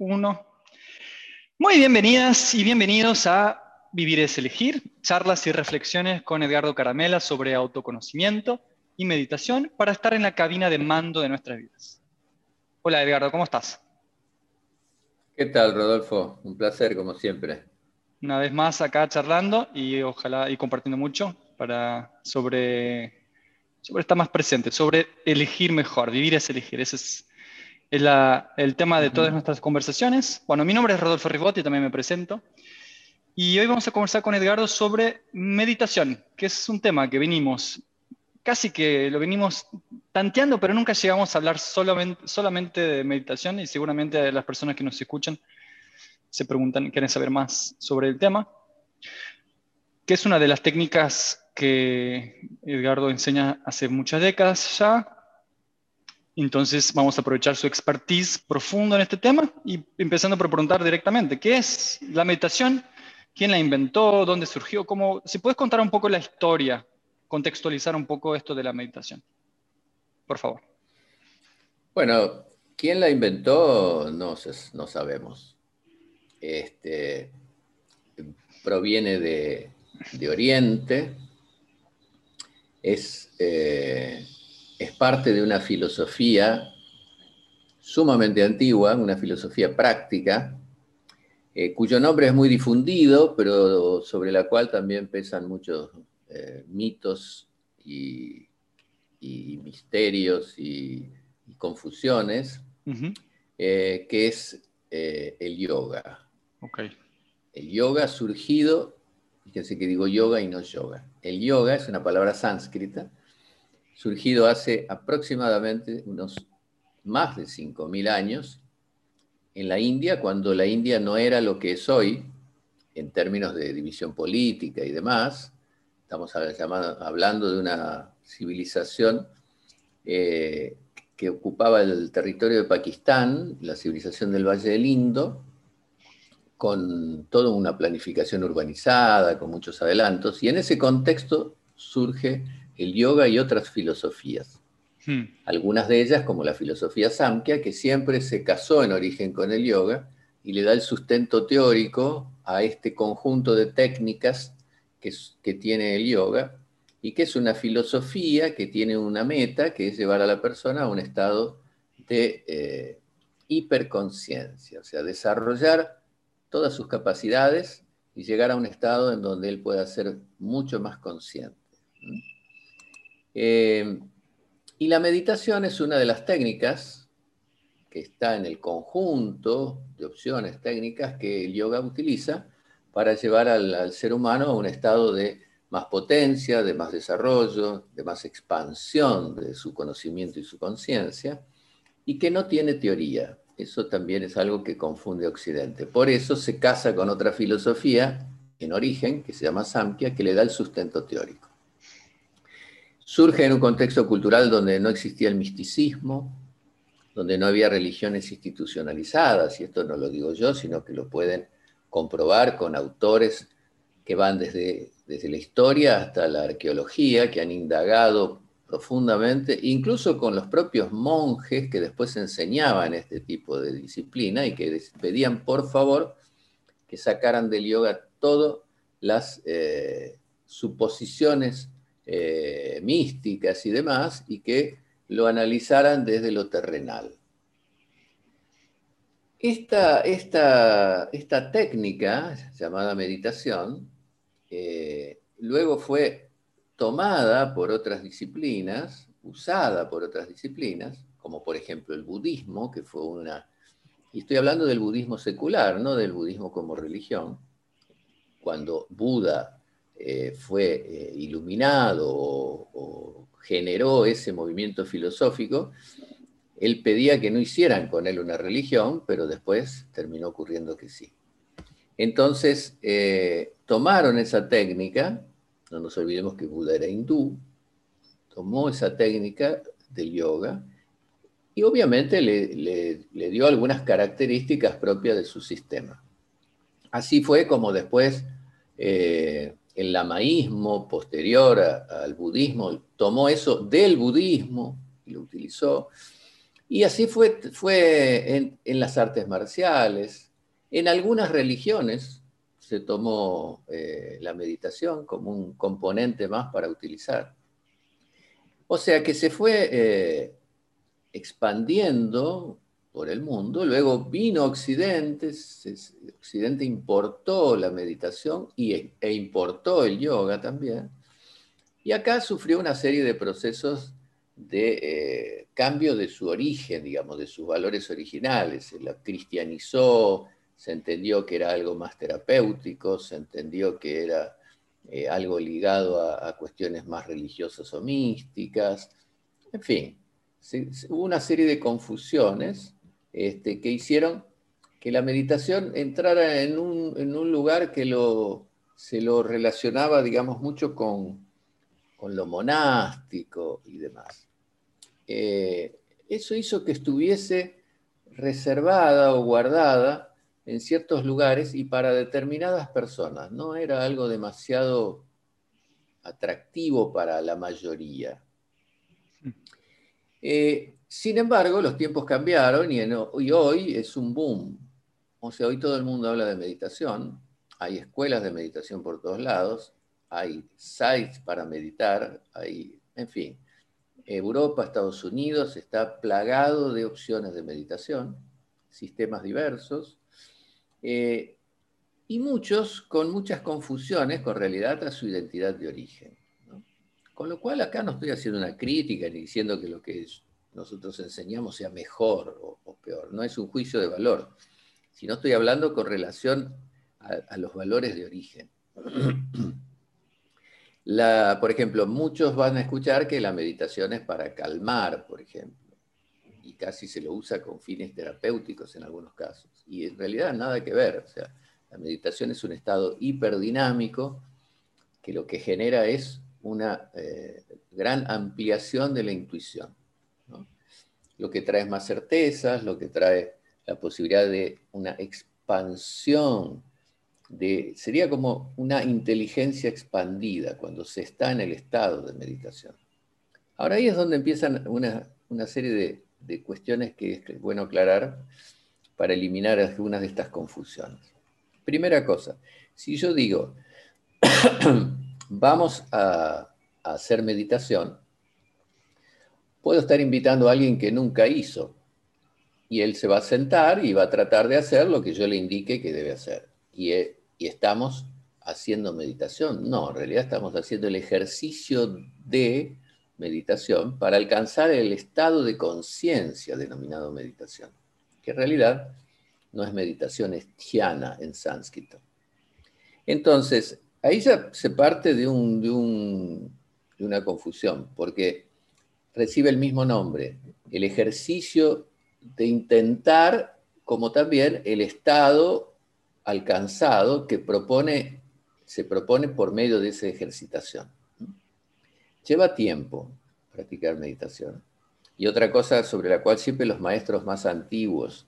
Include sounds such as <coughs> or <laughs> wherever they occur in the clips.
Uno. Muy bienvenidas y bienvenidos a Vivir es elegir, charlas y reflexiones con Edgardo Caramela sobre autoconocimiento y meditación para estar en la cabina de mando de nuestras vidas. Hola Edgardo, ¿cómo estás? ¿Qué tal, Rodolfo? Un placer, como siempre. Una vez más acá charlando y ojalá y compartiendo mucho para sobre, sobre estar más presente, sobre elegir mejor, vivir es elegir. Ese es es el tema de todas nuestras conversaciones. Bueno, mi nombre es Rodolfo Ribotti, también me presento. Y hoy vamos a conversar con Edgardo sobre meditación, que es un tema que venimos, casi que lo venimos tanteando, pero nunca llegamos a hablar solamente, solamente de meditación y seguramente las personas que nos escuchan se preguntan, quieren saber más sobre el tema, que es una de las técnicas que Edgardo enseña hace muchas décadas ya, entonces vamos a aprovechar su expertise profundo en este tema y empezando por preguntar directamente, ¿qué es la meditación? ¿Quién la inventó? ¿Dónde surgió? ¿Cómo? Si puedes contar un poco la historia, contextualizar un poco esto de la meditación, por favor. Bueno, ¿quién la inventó? No, no sabemos. Este, proviene de, Oriente, es... Eh, es parte de una filosofía sumamente antigua, una filosofía práctica, eh, cuyo nombre es muy difundido, pero sobre la cual también pesan muchos eh, mitos y, misterios y, confusiones, eh, que es el yoga. El yoga ha surgido, fíjense que digo yoga y no yoga. El yoga es una palabra sánscrita surgido hace aproximadamente unos más de 5.000 años en la India, cuando la India no era lo que es hoy en términos de división política y demás. Estamos hablando de una civilización eh, que ocupaba el territorio de Pakistán, la civilización del Valle del Indo, con toda una planificación urbanizada, con muchos adelantos, y en ese contexto surge el yoga y otras filosofías. Hmm. Algunas de ellas, como la filosofía Samkhya, que siempre se casó en origen con el yoga y le da el sustento teórico a este conjunto de técnicas que, que tiene el yoga y que es una filosofía que tiene una meta, que es llevar a la persona a un estado de eh, hiperconciencia, o sea, desarrollar todas sus capacidades y llegar a un estado en donde él pueda ser mucho más consciente. Eh, y la meditación es una de las técnicas que está en el conjunto de opciones técnicas que el yoga utiliza para llevar al, ser humano a un estado de más potencia, de más desarrollo, de más expansión de su conocimiento y su conciencia, y que no tiene teoría. Eso también es algo que confunde Occidente. Por eso se casa con otra filosofía en origen, que se llama Samkhya, que le da el sustento teórico. Surge en un contexto cultural donde no existía el misticismo, donde no había religiones institucionalizadas, y esto no lo digo yo, sino que lo pueden comprobar con autores que van desde, desde la historia hasta la arqueología, que han indagado profundamente, incluso con los propios monjes que después enseñaban este tipo de disciplina y que pedían por favor que sacaran del yoga todas las eh, suposiciones eh, místicas y demás, y que lo analizaran desde lo terrenal. Esta, esta, esta técnica llamada meditación eh, luego fue tomada por otras disciplinas, usada por otras disciplinas, como por ejemplo el budismo, que fue una... Y estoy hablando del budismo secular, no del budismo como religión. Cuando Buda eh, fue eh, iluminado o, generó ese movimiento filosófico, él pedía que no hicieran con él una religión, pero después terminó ocurriendo que sí. Entonces, eh, tomaron esa técnica, no nos olvidemos que Buda era hindú, tomó esa técnica del yoga y obviamente le, dio algunas características propias de su sistema. Así fue como después el lamaísmo posterior al budismo tomó eso del budismo y lo utilizó. Y así fue, fue en, las artes marciales. En algunas religiones se tomó eh, la meditación como un componente más para utilizar. O sea que se fue eh, expandiendo por el mundo, luego vino Occidente, Occidente importó la meditación y, e importó el yoga también, y acá sufrió una serie de procesos de eh, cambio de su origen, digamos, de sus valores originales. Se la cristianizó, se entendió que era algo más terapéutico, se entendió que era eh, algo ligado a, cuestiones más religiosas o místicas. En fin, hubo una serie de confusiones este, que hicieron que la meditación entrara en un, lugar que lo, se lo relacionaba, digamos, mucho con, con lo monástico y demás. Eh, eso hizo que estuviese reservada o guardada en ciertos lugares y para determinadas personas. No era algo demasiado atractivo para la mayoría. Eh, sin embargo, los tiempos cambiaron y, hoy es un boom. O sea, hoy todo el mundo habla de meditación, hay escuelas de meditación por todos lados, hay sites para meditar, hay, en fin, Europa, Estados Unidos está plagado de opciones de meditación, sistemas diversos, eh, y muchos con muchas confusiones con realidad a su identidad de origen. Con lo cual acá no estoy haciendo una crítica ni diciendo que lo que nosotros enseñamos sea mejor o, peor, no es un juicio de valor, sino estoy hablando con relación a los valores de origen. <clears throat> por ejemplo, muchos van a escuchar que la meditación es para calmar, por ejemplo, y casi se lo usa con fines terapéuticos en algunos casos. Y en realidad nada que ver. O sea, la meditación es un estado hiperdinámico que lo que genera es una eh, gran ampliación de la intuición. Lo que trae más certezas, lo que trae la posibilidad de una expansión sería como una inteligencia expandida cuando se está en el estado de meditación. Ahora ahí es donde empiezan una, serie de, cuestiones que es bueno aclarar para eliminar algunas de estas confusiones. Primera cosa, si yo digo, <coughs> vamos a, a hacer meditación, puedo estar invitando a alguien que nunca hizo y él se va a sentar y va a tratar de hacer lo que yo le indique que debe hacer. Y y estamos haciendo meditación. No, en realidad estamos haciendo el ejercicio de meditación para alcanzar el estado de conciencia denominado meditación, que en realidad no es meditación, es dhyana en sánscrito. Entonces, ahí ya se parte de, un, de una confusión, porque recibe el mismo nombre, el ejercicio de intentar, como también el estado alcanzado que propone, se propone por medio de esa ejercitación. Lleva tiempo practicar meditación. Y otra cosa sobre la cual siempre los maestros más antiguos,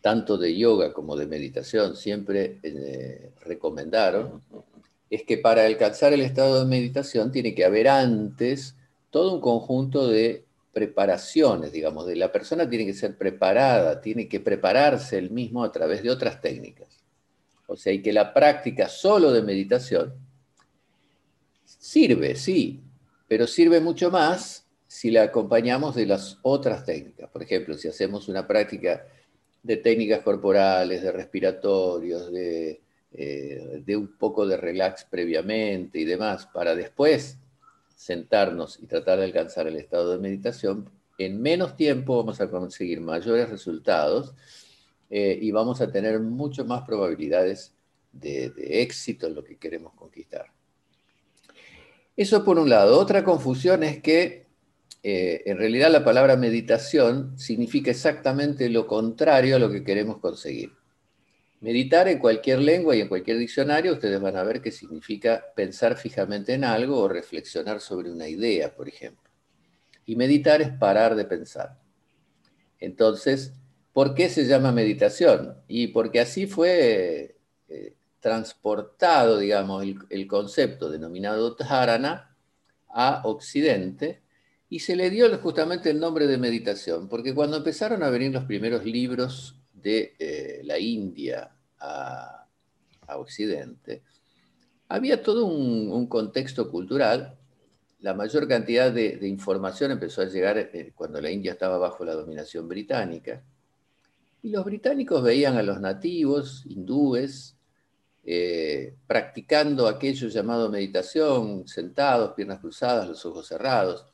tanto de yoga como de meditación, siempre eh, recomendaron, es que para alcanzar el estado de meditación tiene que haber antes todo un conjunto de preparaciones, digamos, de la persona tiene que ser preparada, tiene que prepararse el mismo a través de otras técnicas. O sea, y que la práctica solo de meditación sirve, sí, pero sirve mucho más si la acompañamos de las otras técnicas. Por ejemplo, si hacemos una práctica de técnicas corporales, de respiratorios, de, eh, de un poco de relax previamente y demás, para después sentarnos y tratar de alcanzar el estado de meditación, en menos tiempo vamos a conseguir mayores resultados eh, y vamos a tener mucho más probabilidades de, éxito en lo que queremos conquistar. Eso por un lado. Otra confusión es que eh, en realidad la palabra meditación significa exactamente lo contrario a lo que queremos conseguir. Meditar en cualquier lengua y en cualquier diccionario, ustedes van a ver que significa pensar fijamente en algo o reflexionar sobre una idea, por ejemplo. Y meditar es parar de pensar. Entonces, ¿Por qué se llama meditación? Y porque así fue eh, transportado, digamos, el, concepto denominado dharana a Occidente Y se le dio justamente el nombre de meditación, porque cuando empezaron a venir los primeros libros de eh, la India a, Occidente, había todo un, contexto cultural. La mayor cantidad de, información empezó a llegar eh, cuando la India estaba bajo la dominación británica. Y los británicos veían a los nativos hindúes eh, practicando aquello llamado meditación, sentados, piernas cruzadas, los ojos cerrados.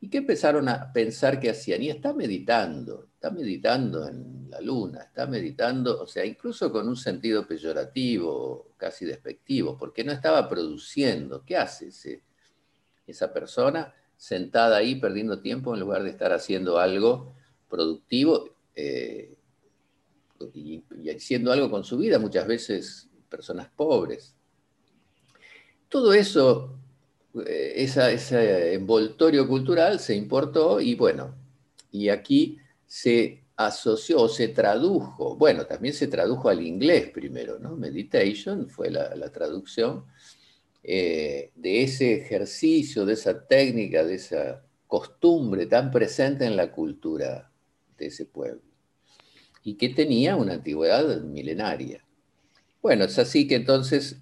¿Y qué empezaron a pensar que hacían? Y está meditando, está meditando en la luna, está meditando, o sea, incluso con un sentido peyorativo, casi despectivo, porque no estaba produciendo. ¿Qué hace esa persona sentada ahí perdiendo tiempo en lugar de estar haciendo algo productivo? Eh, y, haciendo algo con su vida, muchas veces personas pobres. Todo eso, eh, ese envoltorio cultural se importó y bueno, y aquí se asoció o se tradujo, bueno, también se tradujo al inglés primero, ¿no? Meditation fue la, traducción eh, de ese ejercicio, de esa técnica, de esa costumbre tan presente en la cultura de ese pueblo y que tenía una antigüedad milenaria. Bueno, es así que entonces,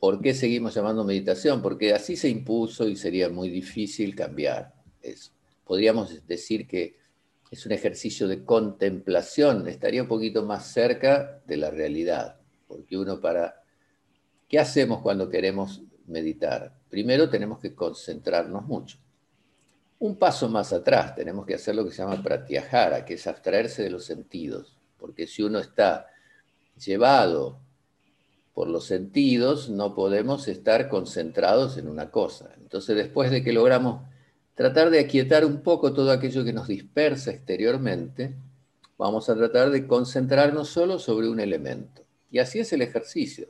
¿por qué seguimos llamando meditación? Porque así se impuso y sería muy difícil cambiar eso. Podríamos decir que es un ejercicio de contemplación, estaría un poquito más cerca de la realidad, porque uno para... ¿Qué hacemos cuando queremos meditar? Primero tenemos que concentrarnos mucho un paso más atrás, tenemos que hacer lo que se llama pratyahara, que es abstraerse de los sentidos, porque si uno está llevado por los sentidos, no podemos estar concentrados en una cosa. Entonces, después de que logramos tratar de aquietar un poco todo aquello que nos dispersa exteriormente, vamos a tratar de concentrarnos solo sobre un elemento. Y así es el ejercicio.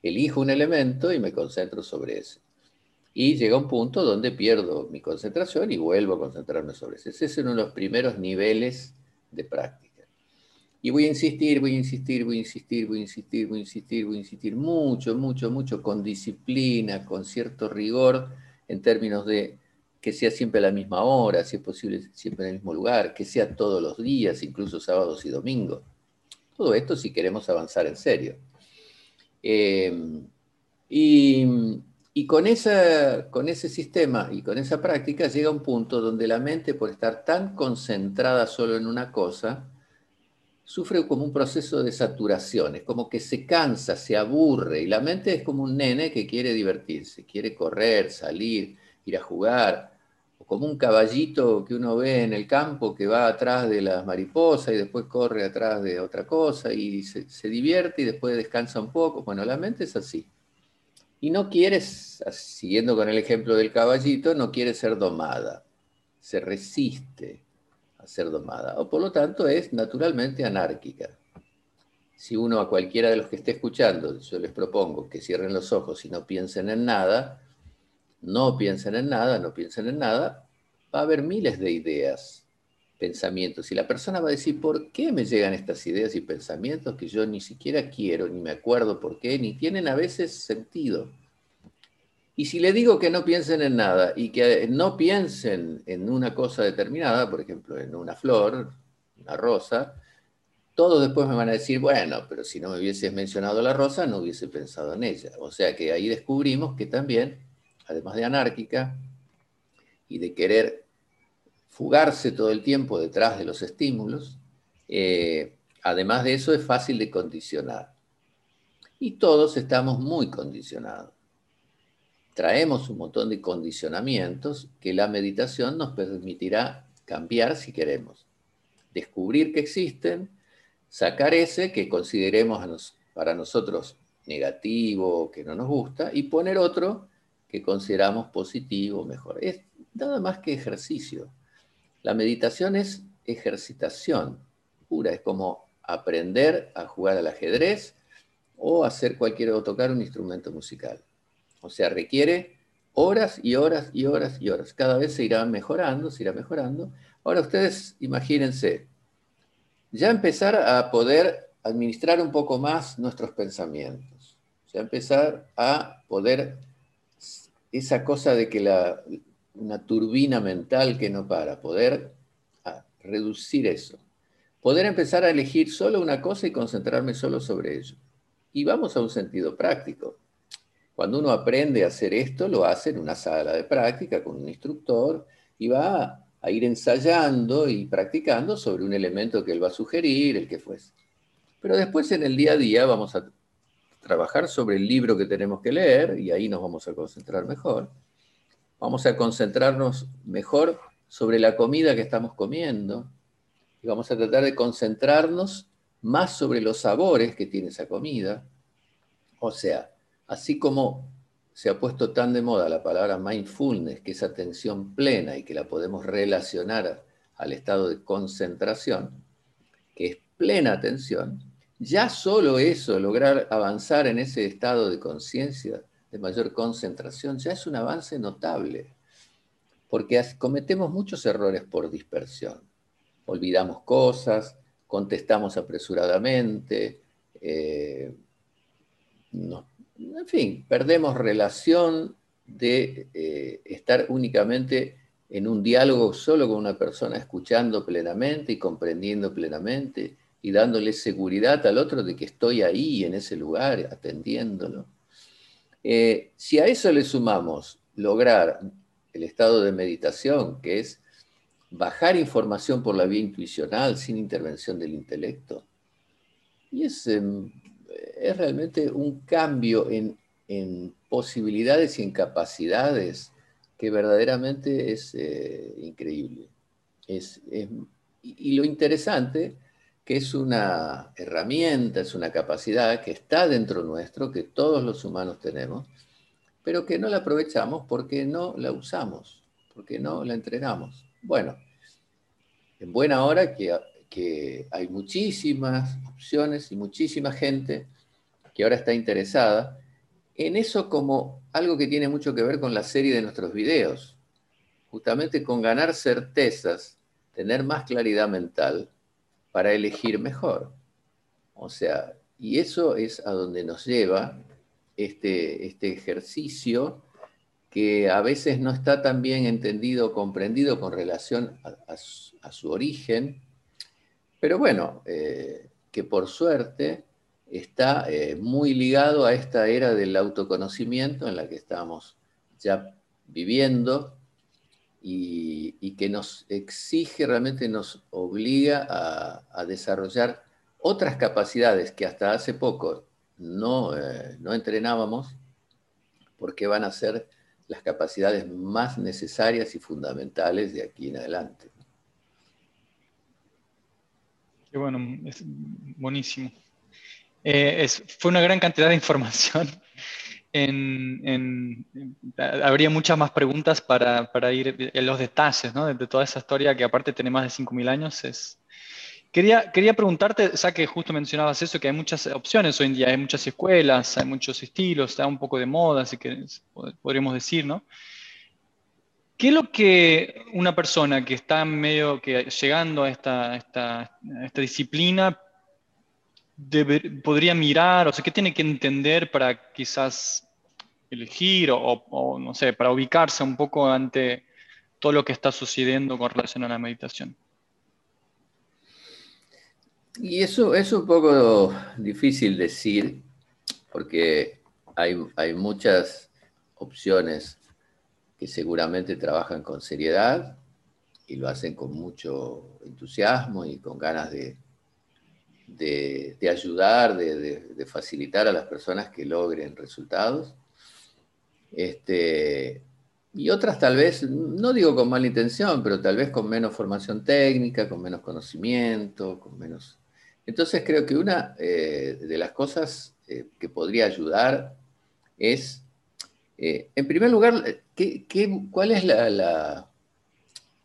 Elijo un elemento y me concentro sobre ese y llega un punto donde pierdo mi concentración y vuelvo a concentrarme sobre eso. Ese es uno de los primeros niveles de práctica. Y voy a insistir, voy a insistir, voy a insistir, voy a insistir, voy a insistir, voy a insistir mucho, mucho, mucho, con disciplina, con cierto rigor, en términos de que sea siempre a la misma hora, si es posible siempre en el mismo lugar, que sea todos los días, incluso sábados y domingos. Todo esto si queremos avanzar en serio. Eh, y con, con ese sistema y con esa práctica llega un punto donde la mente, por estar tan concentrada solo en una cosa, sufre como un proceso de saturación, es como que se cansa, se aburre, y la mente es como un nene que quiere divertirse, quiere correr, salir, ir a jugar, como un caballito que uno ve en el campo que va atrás de las mariposas y después corre atrás de otra cosa y se, divierte y después descansa un poco. Bueno, la mente es así y no quiere, siguiendo con el ejemplo del caballito, no quiere ser domada, se resiste a ser domada, o por lo tanto es naturalmente anárquica. Si uno a cualquiera de los que esté escuchando, yo les propongo que cierren los ojos y no piensen en nada, no piensen en nada, no piensen en nada, va a haber miles de ideas, pensamientos, y la persona va a decir, ¿por qué me llegan estas ideas y pensamientos que yo ni siquiera quiero, ni me acuerdo por qué, ni tienen a veces sentido? Y si le digo que no piensen en nada y que no piensen en una cosa determinada, por ejemplo, en una flor, una rosa, todos después me van a decir, bueno, pero si no me hubieses mencionado la rosa, no hubiese pensado en ella. O sea que ahí descubrimos que también, además de anárquica y de querer fugarse todo el tiempo detrás de los estímulos, eh, además de eso es fácil de condicionar. Y todos estamos muy condicionados traemos un montón de condicionamientos que la meditación nos permitirá cambiar si queremos. Descubrir que existen, sacar ese que consideremos para nosotros negativo, que no nos gusta, y poner otro que consideramos positivo, mejor. Es nada más que ejercicio. La meditación es ejercitación pura, es como aprender a jugar al ajedrez o hacer cualquier o tocar un instrumento musical. O sea, requiere horas y horas y horas y horas. Cada vez se irá mejorando, se irá mejorando. Ahora ustedes imagínense, ya empezar a poder administrar un poco más nuestros pensamientos. Ya empezar a poder, esa cosa de que la, una turbina mental que no para, poder ah, reducir eso. Poder empezar a elegir solo una cosa y concentrarme solo sobre ello. Y vamos a un sentido práctico. Cuando uno aprende a hacer esto, lo hace en una sala de práctica con un instructor y va a ir ensayando y practicando sobre un elemento que él va a sugerir, el que fuese. Pero después en el día a día vamos a trabajar sobre el libro que tenemos que leer y ahí nos vamos a concentrar mejor. Vamos a concentrarnos mejor sobre la comida que estamos comiendo y vamos a tratar de concentrarnos más sobre los sabores que tiene esa comida. O sea, así como se ha puesto tan de moda la palabra mindfulness, que es atención plena y que la podemos relacionar al estado de concentración, que es plena atención, ya solo eso, lograr avanzar en ese estado de conciencia, de mayor concentración, ya es un avance notable, porque cometemos muchos errores por dispersión. Olvidamos cosas, contestamos apresuradamente, eh, en fin, perdemos relación de eh, estar únicamente en un diálogo solo con una persona, escuchando plenamente y comprendiendo plenamente y dándole seguridad al otro de que estoy ahí en ese lugar, atendiéndolo. Eh, si a eso le sumamos lograr el estado de meditación, que es bajar información por la vía intuicional sin intervención del intelecto, y es, em, es realmente un cambio en, posibilidades y en capacidades que verdaderamente es eh, increíble. y lo interesante que es una herramienta, es una capacidad que está dentro nuestro, que todos los humanos tenemos, pero que no la aprovechamos porque no la usamos, porque no la entrenamos. Bueno, en buena hora que, que hay muchísimas opciones y muchísima gente que ahora está interesada en eso como algo que tiene mucho que ver con la serie de nuestros videos, justamente con ganar certezas, tener más claridad mental para elegir mejor. O sea, y eso es a donde nos lleva este, este ejercicio que a veces no está tan bien entendido o comprendido con relación a, su, origen, pero bueno, eh, que por suerte está eh, muy ligado a esta era del autoconocimiento en la que estamos ya viviendo y, que nos exige, realmente nos obliga a, desarrollar otras capacidades que hasta hace poco no, eh, no entrenábamos, porque van a ser las capacidades más necesarias y fundamentales de aquí en adelante. Qué bueno, es buenísimo. Eh, fue una gran cantidad de información en, habría muchas más preguntas para, para, ir en los detalles ¿no? de, toda esa historia que aparte tiene más de 5.000 años. Es... Quería, quería preguntarte, ya que justo mencionabas eso, que hay muchas opciones hoy en día, hay muchas escuelas, hay muchos estilos, está un poco de moda, así que podríamos decir, ¿no? ¿Qué es lo que una persona que está medio que llegando a esta, esta, a esta disciplina podría mirar? O sea, ¿qué tiene que entender para quizás elegir o, no sé, para ubicarse un poco ante todo lo que está sucediendo con relación a la meditación? Y eso es un poco difícil decir, porque hay, hay muchas opciones que seguramente trabajan con seriedad y lo hacen con mucho entusiasmo y con ganas de, de, ayudar, de, facilitar a las personas que logren resultados. Este, y otras tal vez, no digo con mala intención, pero tal vez con menos formación técnica, con menos conocimiento, con menos... Entonces creo que una eh, de las cosas eh, que podría ayudar es, eh, en primer lugar, ¿qué, cuál es la, la,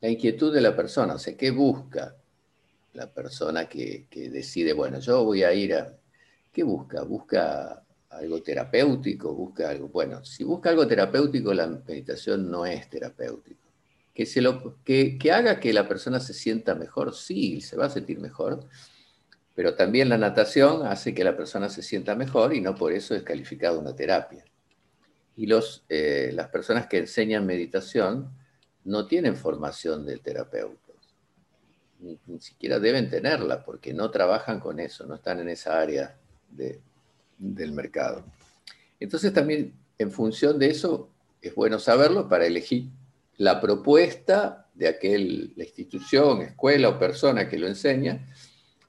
la, inquietud de la persona? O sea, ¿qué busca? La persona que, decide, bueno, yo voy a ir a... ¿Qué busca? ¿Busca algo terapéutico? ¿Busca algo? Bueno, si busca algo terapéutico, la meditación no es terapéutico. Que, se lo, que, haga que la persona se sienta mejor, sí, se va a sentir mejor, pero también la natación hace que la persona se sienta mejor y no por eso es calificada una terapia. Y los, eh, las personas que enseñan meditación no tienen formación de terapeutas, ni, siquiera deben tenerla porque no trabajan con eso, no están en esa área del mercado. Entonces también en función de eso es bueno saberlo para elegir la propuesta de aquel, la institución, escuela o persona que lo enseña,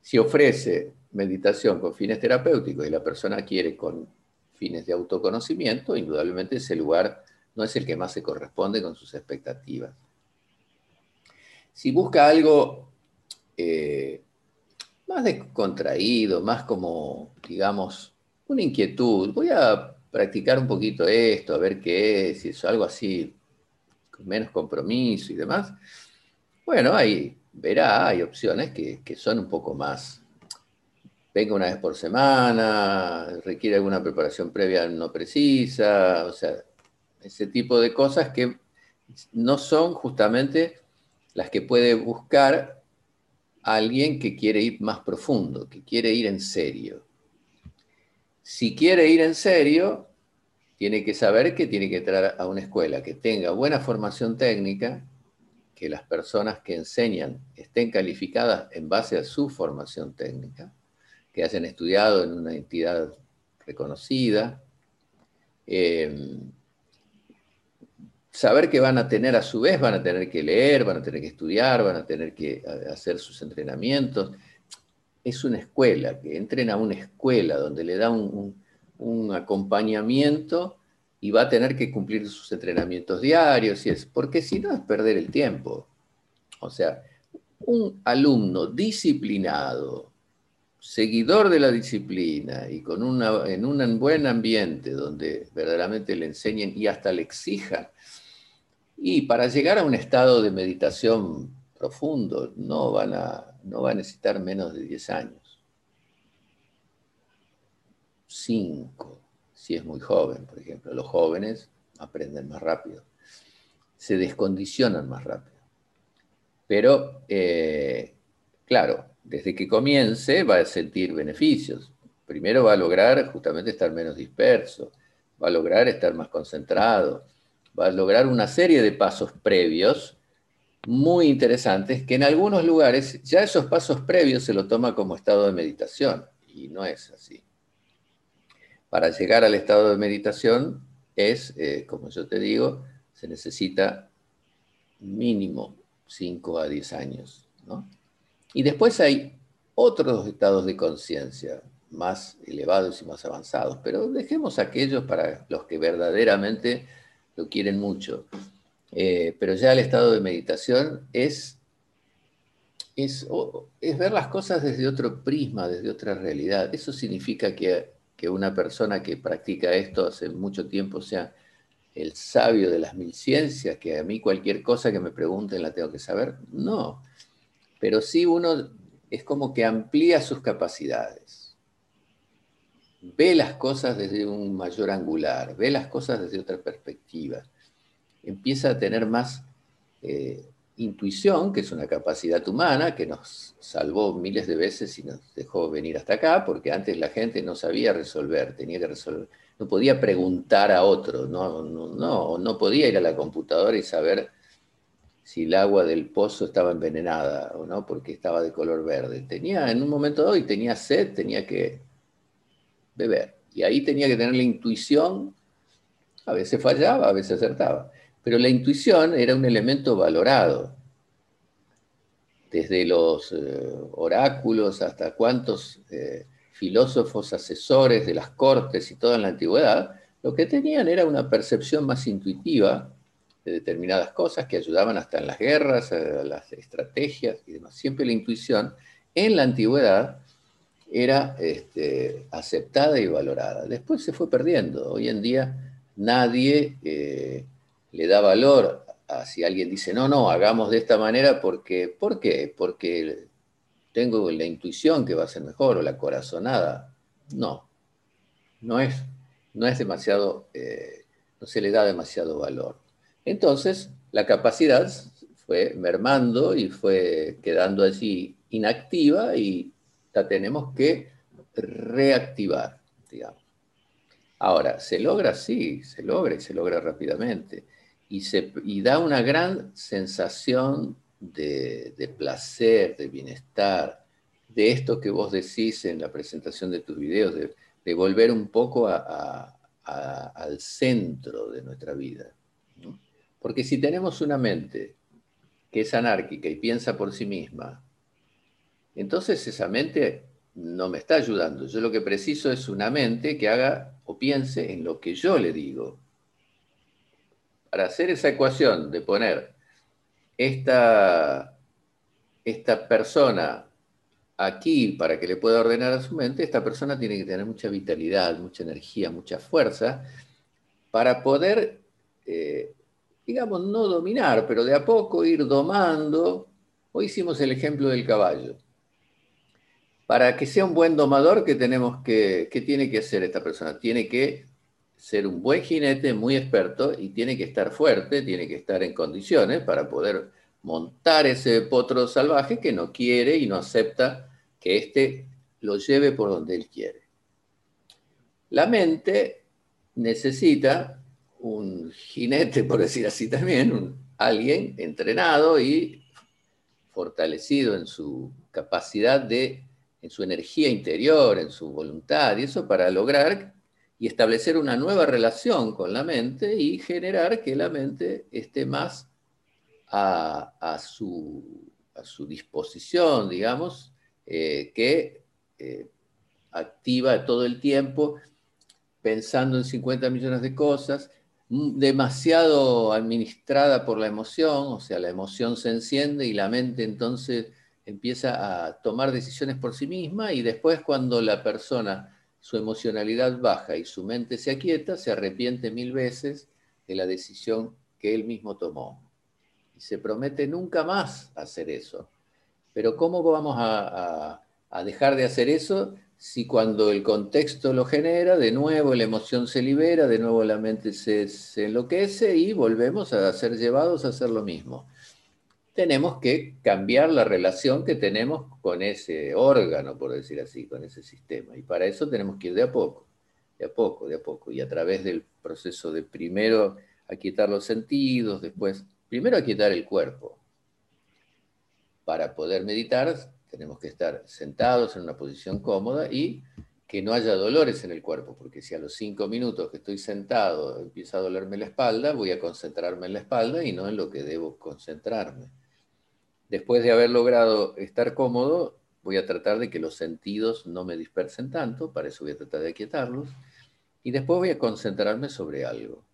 si ofrece meditación con fines terapéuticos y la persona quiere con fines de autoconocimiento, indudablemente ese lugar no es el que más se corresponde con sus expectativas. Si busca algo eh, más contraído, más como, digamos, una inquietud, voy a practicar un poquito esto, a ver qué es, si es algo así, con menos compromiso y demás, bueno, ahí verá, hay opciones que, que son un poco más venga una vez por semana, requiere alguna preparación previa no precisa, o sea, ese tipo de cosas que no son justamente las que puede buscar alguien que quiere ir más profundo, que quiere ir en serio. Si quiere ir en serio, tiene que saber que tiene que entrar a una escuela que tenga buena formación técnica, que las personas que enseñan estén calificadas en base a su formación técnica, que hayan estudiado en una entidad reconocida. Eh, saber que van a tener a su vez, van a tener que leer, van a tener que estudiar, van a tener que hacer sus entrenamientos. Es una escuela, que entren a una escuela donde le da un, un acompañamiento y va a tener que cumplir sus entrenamientos diarios, y es, porque si no es perder el tiempo. O sea, un alumno disciplinado, seguidor de la disciplina y con una, en un buen ambiente donde verdaderamente le enseñen y hasta le exijan, y para llegar a un estado de meditación profundo no, van a, va a necesitar menos de 10 años. 5, si es muy joven, por ejemplo. Los jóvenes aprenden más rápido, se descondicionan más rápido. Pero, eh, claro, desde que comience va a sentir beneficios. Primero va a lograr justamente estar menos disperso, va a lograr estar más concentrado, va a lograr una serie de pasos previos muy interesantes que en algunos lugares ya esos pasos previos se lo toma como estado de meditación y no es así. Para llegar al estado de meditación es, eh, como yo te digo, se necesita mínimo 5 a 10 años. ¿no? Y después hay otros estados de conciencia más elevados y más avanzados, pero dejemos aquellos para los que verdaderamente lo quieren mucho. Eh, pero ya el estado de meditación es, es, es, ver las cosas desde otro prisma, desde otra realidad. Eso significa que, que una persona que practica esto hace mucho tiempo sea el sabio de las mil ciencias, que a mí cualquier cosa que me pregunten la tengo que saber. No, pero sí uno es como que amplía sus capacidades, ve las cosas desde un mayor angular, ve las cosas desde otra perspectiva, empieza a tener más eh, intuición, que es una capacidad humana que nos salvó miles de veces y nos dejó venir hasta acá, porque antes la gente no sabía resolver, tenía que resolver, no podía preguntar a otro, no, no, no, no podía ir a la computadora y saber si el agua del pozo estaba envenenada o no, porque estaba de color verde. Tenía, en un momento dado, y tenía sed, tenía que beber. Y ahí tenía que tener la intuición, a veces fallaba, a veces acertaba. Pero la intuición era un elemento valorado. Desde los eh, oráculos hasta cuántos eh, filósofos asesores de las cortes y toda en la antigüedad, lo que tenían era una percepción más intuitiva de determinadas cosas que ayudaban hasta en las guerras, a las estrategias y demás. Siempre la intuición en la antigüedad era este, aceptada y valorada. Después se fue perdiendo. Hoy en día nadie eh, le da valor a si alguien dice, no, no, hagamos de esta manera porque, ¿por qué? Porque tengo la intuición que va a ser mejor o la corazonada. No, no es, no es demasiado, eh, no se le da demasiado valor. Entonces, la capacidad fue mermando y fue quedando así inactiva y tenemos que reactivar, digamos. Ahora, ¿se logra? Sí, se logra y se logra rápidamente. y, da una gran sensación de, placer, de bienestar, de esto que vos decís en la presentación de tus videos, de, volver un poco al centro de nuestra vida. Porque si tenemos una mente que es anárquica y piensa por sí misma, entonces esa mente no me está ayudando. Yo lo que preciso es una mente que haga o piense en lo que yo le digo. Para hacer esa ecuación de poner esta, esta persona aquí para que le pueda ordenar a su mente, esta persona tiene que tener mucha vitalidad, mucha energía, mucha fuerza para poder, eh, digamos, no dominar, pero de a poco ir domando. Hoy hicimos el ejemplo del caballo para que sea un buen domador, ¿qué, tenemos que, ¿qué tiene que hacer esta persona? Tiene que ser un buen jinete, muy experto, y tiene que estar fuerte, tiene que estar en condiciones para poder montar ese potro salvaje que no quiere y no acepta que éste lo lleve por donde él quiere. La mente necesita un jinete, por decir así también, alguien entrenado y fortalecido en su capacidad de en su energía interior, en su voluntad, y eso para lograr y establecer una nueva relación con la mente y generar que la mente esté más a, su, disposición, digamos, eh, que eh, activa todo el tiempo pensando en 50 millones de cosas, mm, demasiado administrada por la emoción, o sea, la emoción se enciende y la mente entonces empieza a tomar decisiones por sí misma y después cuando la persona, su emocionalidad baja y su mente se aquieta, se arrepiente mil veces de la decisión que él mismo tomó. Y se promete nunca más hacer eso. Pero ¿cómo vamos a, dejar de hacer eso si cuando el contexto lo genera, de nuevo la emoción se libera, de nuevo la mente se, se enloquece y volvemos a ser llevados a hacer lo mismo? Tenemos que cambiar la relación que tenemos con ese órgano, por decir así, con ese sistema. Y para eso tenemos que ir de a poco, de a poco, de a poco. Y a través del proceso de primero aquietar los sentidos, después, primero aquietar el cuerpo. Para poder meditar tenemos que estar sentados en una posición cómoda y que no haya dolores en el cuerpo, porque si a los cinco minutos que estoy sentado empieza a dolerme la espalda, voy a concentrarme en la espalda y no en lo que debo concentrarme después de haber logrado estar cómodo, voy a tratar de que los sentidos no me dispersen tanto, para eso voy a tratar de aquietarlos, y después voy a concentrarme sobre algo.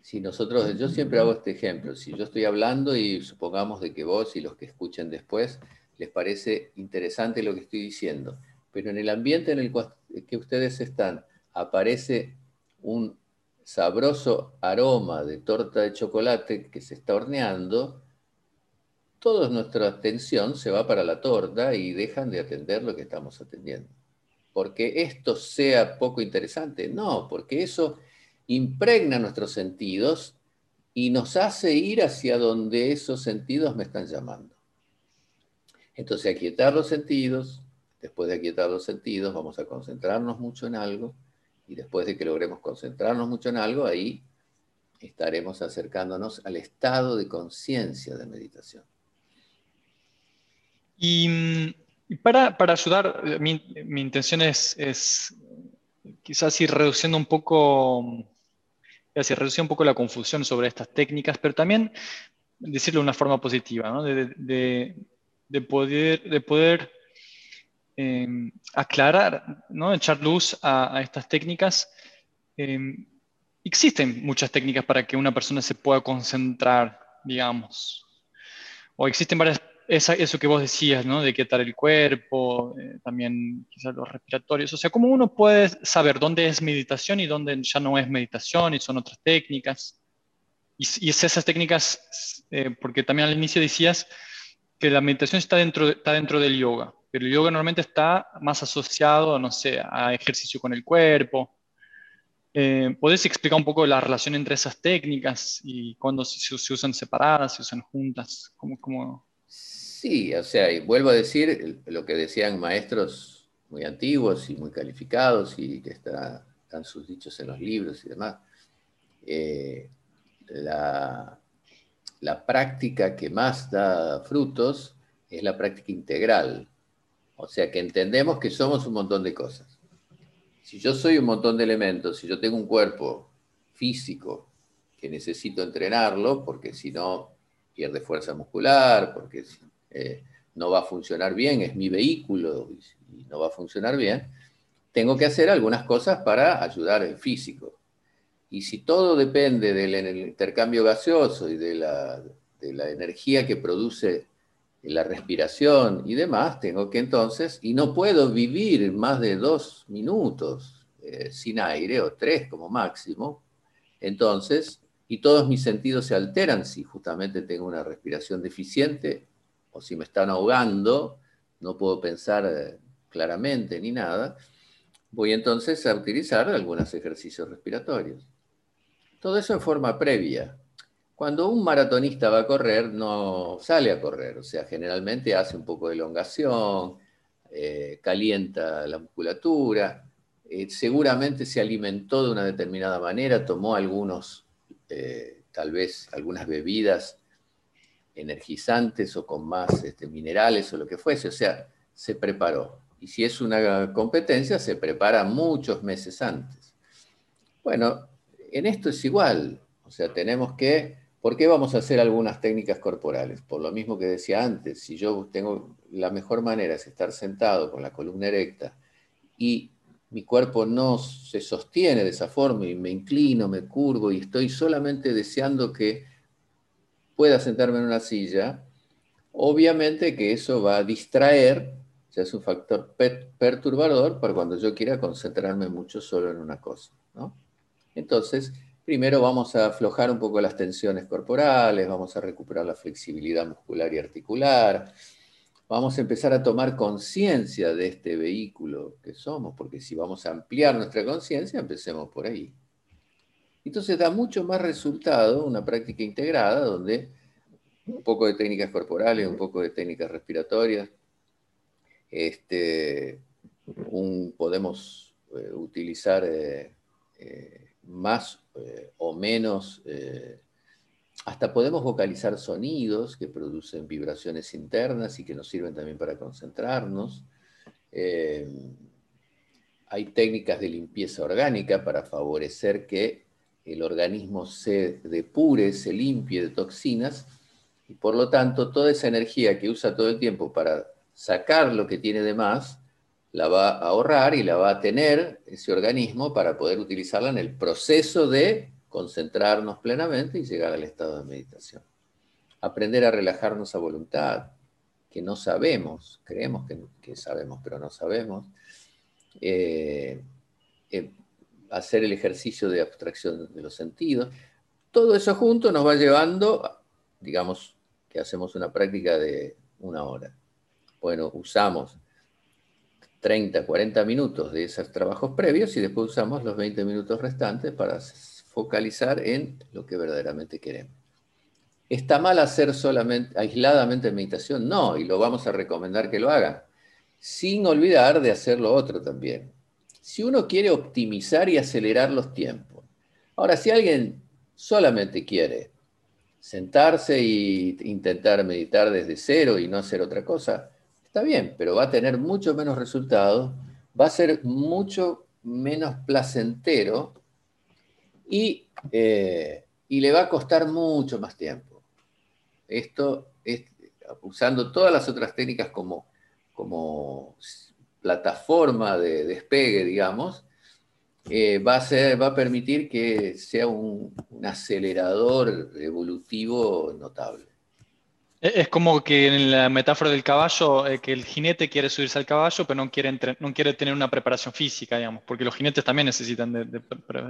Si nosotros, yo siempre hago este ejemplo, si yo estoy hablando y supongamos de que vos y los que escuchen después les parece interesante lo que estoy diciendo, pero en el ambiente en el que ustedes están aparece un sabroso aroma de torta de chocolate que se está horneando, toda nuestra atención se va para la torta y dejan de atender lo que estamos atendiendo. Porque esto sea poco interesante, no, porque eso impregna nuestros sentidos y nos hace ir hacia donde esos sentidos me están llamando. Entonces, aquietar los sentidos, después de aquietar los sentidos, vamos a concentrarnos mucho en algo y después de que logremos concentrarnos mucho en algo, ahí estaremos acercándonos al estado de conciencia de meditación. Y, para, ayudar, eh, mi, intención es, quizás ir reduciendo un poco, reducir un poco la confusión sobre estas técnicas, pero también decirlo de una forma positiva, de, poder, de poder em, aclarar, ¿no? echar luz a, estas técnicas. Em, existen muchas técnicas para que una persona se pueda concentrar, digamos. O existen varias eso que vos decías, ¿no? De quietar el cuerpo, eh, también quizás los respiratorios. O sea, ¿cómo uno puede saber dónde es meditación y dónde ya no es meditación y son otras técnicas? Y, es esas técnicas, eh, porque también al inicio decías que la meditación está dentro, está dentro del yoga, pero el yoga normalmente está más asociado, no sé, a ejercicio con el cuerpo. Eh, ¿Podés explicar un poco la relación entre esas técnicas y cuándo se, se usan separadas, se usan juntas? ¿Cómo, cómo, Sí, o sea, y vuelvo a decir lo que decían maestros muy antiguos y muy calificados y que están sus dichos en los libros y demás. Eh, la, la práctica que más da frutos es la práctica integral. O sea que entendemos que somos un montón de cosas. Si yo soy un montón de elementos, si yo tengo un cuerpo físico que necesito entrenarlo, porque si no pierde fuerza muscular, porque no va a funcionar bien, es mi vehículo y no va a funcionar bien, tengo que hacer algunas cosas para ayudar al físico. Y si todo depende del intercambio gaseoso y de la, de la energía que produce la respiración y demás, tengo que entonces, y no puedo vivir más de dos minutos eh, sin aire, o tres como máximo, entonces, y todos mis sentidos se alteran si justamente tengo una respiración deficiente, o si me están ahogando, no puedo pensar eh, claramente ni nada, voy entonces a utilizar algunos ejercicios respiratorios. Todo eso en forma previa. Cuando un maratonista va a correr, no sale a correr, o sea, generalmente hace un poco de elongación, eh, calienta la musculatura, eh, seguramente se alimentó de una determinada manera, tomó algunos, tal vez algunas bebidas energizantes o con más este, minerales o lo que fuese, o sea, se preparó. Y si es una competencia, se prepara muchos meses antes. Bueno, en esto es igual, o sea, tenemos que ¿Por qué vamos a hacer algunas técnicas corporales? Por lo mismo que decía antes, si yo tengo la mejor manera es estar sentado con la columna erecta y mi cuerpo no se sostiene de esa forma y me inclino, me curvo y estoy solamente deseando que pueda sentarme en una silla, obviamente que eso va a distraer, ya es un factor perturbador para cuando yo quiera concentrarme mucho solo en una cosa. Entonces, Primero vamos a aflojar un poco las tensiones corporales, vamos a recuperar la flexibilidad muscular y articular, vamos a empezar a tomar conciencia de este vehículo que somos, porque si vamos a ampliar nuestra conciencia, empecemos por ahí. Entonces da mucho más resultado una práctica integrada donde un poco de técnicas corporales, un poco de técnicas respiratorias, este, podemos eh, utilizar eh, eh, más o menos, hasta podemos vocalizar sonidos que producen vibraciones internas y que nos sirven también para concentrarnos. Hay técnicas de limpieza orgánica para favorecer que el organismo se depure, se limpie de toxinas y por lo tanto toda esa energía que usa todo el tiempo para sacar lo que tiene de más, la va a ahorrar y la va a tener ese organismo para poder utilizarla en el proceso de concentrarnos plenamente y llegar al estado de meditación. Aprender a relajarnos a voluntad, que no sabemos, creemos que, sabemos, pero no sabemos. Eh, eh, hacer el ejercicio de abstracción de los sentidos. Todo eso junto nos va llevando, digamos que hacemos una práctica de una hora. Bueno, usamos 30, 40 minutos de esos trabajos previos y después usamos los 20 minutos restantes para focalizar en lo que verdaderamente queremos. ¿Está mal hacer solamente, aisladamente meditación? No, y lo vamos a recomendar que lo hagan, sin olvidar de hacer lo otro también. Si uno quiere optimizar y acelerar los tiempos. Ahora, si alguien solamente quiere sentarse e intentar meditar desde cero y no hacer otra cosa, Está bien, pero va a tener mucho menos resultados, va a ser mucho menos placentero y, eh, y le va a costar mucho más tiempo. Esto es usando todas las otras técnicas como, como plataforma de despegue, digamos, eh, va, a ser, va a permitir que sea un acelerador evolutivo notable. Es como que en la metáfora del caballo, eh, que el jinete quiere subirse al caballo, pero no quiere, no quiere tener una preparación física, digamos, porque los jinetes también necesitan de,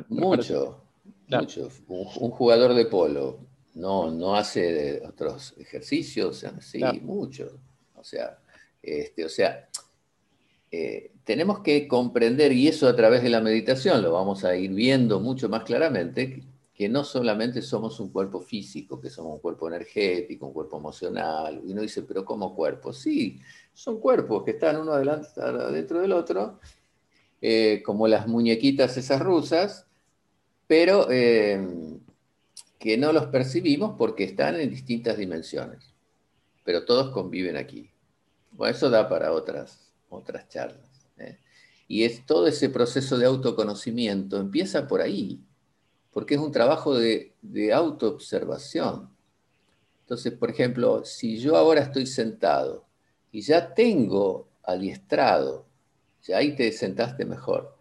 Mucho, mucho. Un, jugador de polo no, no hace otros ejercicios, sí, mucho. O sea, este, o sea eh, tenemos que comprender, y eso a través de la meditación lo vamos a ir viendo mucho más claramente, que no solamente somos un cuerpo físico, que somos un cuerpo energético, un cuerpo emocional, y uno dice, pero ¿cómo cuerpo? Sí, son cuerpos que están uno dentro del otro, eh, como las muñequitas esas rusas, pero, eh, que no los percibimos porque están en distintas dimensiones, pero todos conviven aquí. Bueno, eso da para otras, otras charlas. ¿eh? Y es todo ese proceso de autoconocimiento empieza por ahí, porque es un trabajo de, de autoobservación. Entonces, por ejemplo, si yo ahora estoy sentado y ya tengo adiestrado, ya ahí te sentaste mejor,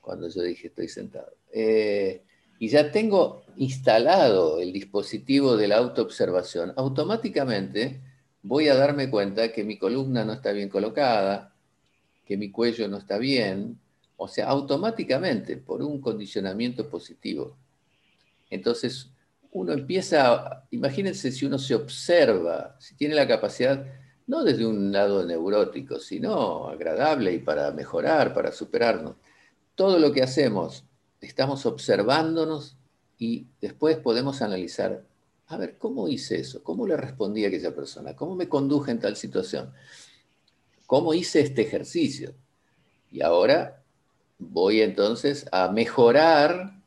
cuando yo dije estoy sentado. Eh, y ya tengo instalado el dispositivo de la autoobservación, automáticamente voy a darme cuenta que mi columna no está bien colocada, que mi cuello no está bien, o sea, automáticamente por un condicionamiento positivo. Entonces, uno empieza, imagínense si uno se observa, si tiene la capacidad, no desde un lado neurótico, sino agradable y para mejorar, para superarnos. Todo lo que hacemos estamos observándonos y después podemos analizar, a ver, ¿cómo hice eso? ¿Cómo le respondí a aquella persona? ¿Cómo me conduje en tal situación? ¿Cómo hice este ejercicio? Y ahora voy entonces a mejorar